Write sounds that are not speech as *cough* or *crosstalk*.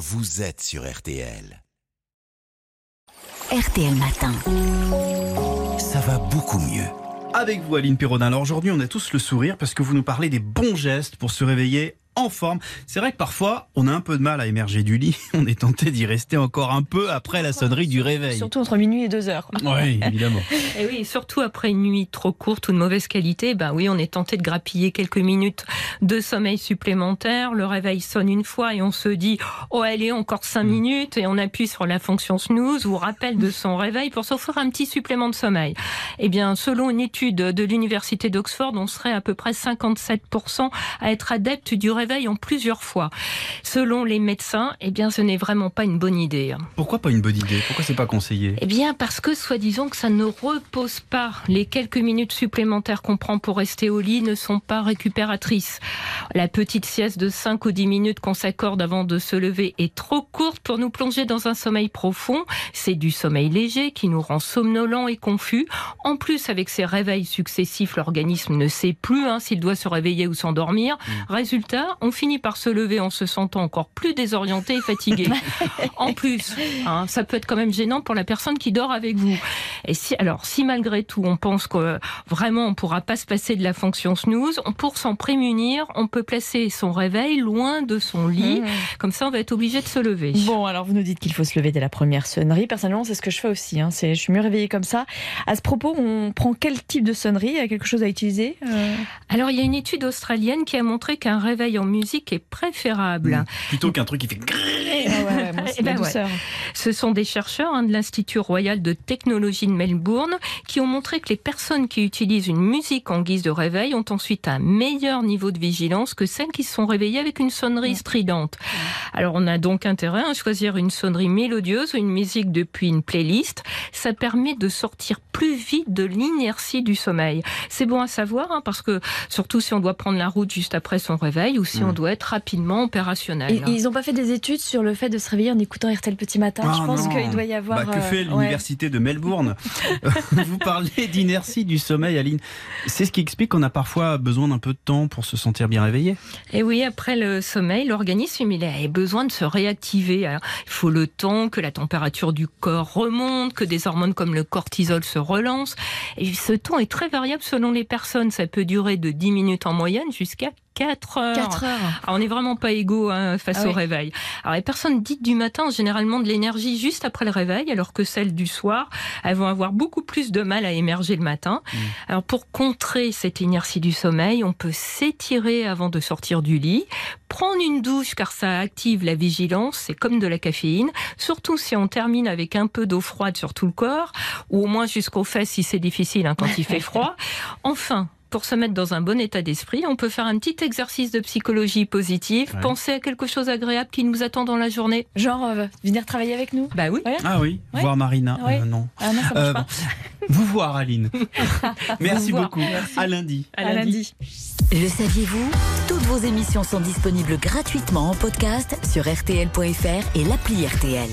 vous êtes sur RTL. RTL Matin. Ça va beaucoup mieux. Avec vous, Aline Perrodin. Alors aujourd'hui, on a tous le sourire parce que vous nous parlez des bons gestes pour se réveiller en forme. C'est vrai que parfois, on a un peu de mal à émerger du lit. *laughs* On est tenté d'y rester encore un peu après la sonnerie du réveil. Surtout entre minuit et deux heures. Oui, évidemment. *laughs* Et oui, surtout après une nuit trop courte ou de mauvaise qualité, ben oui, on est tenté de grappiller quelques minutes de sommeil supplémentaire. Le réveil sonne une fois et on se dit, oh allez, encore cinq Mm. minutes et on appuie sur la fonction snooze ou rappel de son réveil pour s'offrir un petit supplément de sommeil. Eh bien, selon une étude de l'université d'Oxford, on serait à peu près 57% à être adepte du réveil en plusieurs fois. Selon les médecins, eh bien, ce n'est vraiment pas une bonne idée. Pourquoi pas une bonne idée? Pourquoi c'est pas conseillé? Eh bien, parce que soi-disant que ça ne repose pas. Les quelques minutes supplémentaires qu'on prend pour rester au lit ne sont pas récupératrices. La petite sieste de 5 ou 10 minutes qu'on s'accorde avant de se lever est trop courte pour nous plonger dans un sommeil profond. C'est du sommeil léger qui nous rend somnolents et confus. En plus, avec ces réveils successifs, l'organisme ne sait plus hein, s'il doit se réveiller ou s'endormir. Résultat, on finit par se lever en se sentant encore plus désorienté et fatigué. *laughs* en plus, hein, ça peut être quand même gênant pour la personne qui dort avec vous. Et si, alors, si malgré tout, on pense que vraiment on pourra pas se passer de la fonction snooze, on, pour s'en prémunir, on peut placer son réveil loin de son lit. Comme ça, on va être obligé de se lever. Bon, alors vous nous dites qu'il faut se lever dès la première sonnerie. Personnellement, c'est ce que je fais aussi. Hein. C'est, je suis mieux réveillée comme ça. À ce propos, on prend quel type de sonnerie? Il y a quelque chose à utiliser Euh, Alors, il y a une étude australienne qui a montré qu'un réveil en musique est préférable. Plutôt qu'un truc qui fait. *laughs* Ah ouais, moi, Eh ben ouais. Ce sont des chercheurs hein, de l'Institut royal de technologie de Melbourne qui ont montré que les personnes qui utilisent une musique en guise de réveil ont ensuite un meilleur niveau de vigilance que celles qui se sont réveillées avec une sonnerie stridente. Alors on a donc intérêt à choisir une sonnerie mélodieuse ou une musique depuis une playlist. Ça permet de sortir plus vite de l'inertie du sommeil. C'est bon à savoir hein, parce que surtout si on doit prendre la route juste après son réveil ou si on doit être rapidement opérationnel. Et, ils n'ont pas fait des études sur le fait de se réveiller en écoutant RTL Petit Matin? Ah, je pense qu'il doit y avoir. Bah, que euh, fait ouais. l'université de Melbourne *laughs* *laughs* Vous parlez d'inertie du sommeil, Aline. C'est ce qui explique qu'on a parfois besoin d'un peu de temps pour se sentir bien réveillé. Et oui, après le sommeil, l'organisme il a besoin de se réactiver. Alors, il faut le temps que la température du corps remonte, que des hormones comme le cortisol se relancent. Et ce temps est très variable selon les personnes. Ça peut durer de 10 minutes en moyenne jusqu'à 4 heures. 4 heures. Alors, on n'est vraiment pas égaux hein, face Ah au oui. réveil. Alors les personnes dites du matin ont généralement de l'énergie juste après le réveil, alors que celles du soir, elles vont avoir beaucoup plus de mal à émerger le matin. Mmh. Alors pour contrer cette inertie du sommeil, on peut s'étirer avant de sortir du lit, prendre une douche car ça active la vigilance, c'est comme de la caféine, surtout si on termine avec un peu d'eau froide sur tout le corps, ou au moins jusqu'aux fesses si c'est difficile hein, quand il fait *laughs* froid. Enfin, pour se mettre dans un bon état d'esprit, on peut faire un petit exercice de psychologie positive, Ouais. penser à quelque chose agréable qui nous attend dans la journée. Genre, euh, venir travailler avec nous Bah oui. Ouais. Ah oui, Ouais. voir Marina. Ouais. Euh, non. Ah non, ça marche Euh, pas. bon. Vous voir, Aline. *laughs* Merci voir. beaucoup. À lundi. À lundi. Le saviez-vous? Toutes vos émissions sont disponibles gratuitement en podcast sur rtl.fr et l'appli RTL.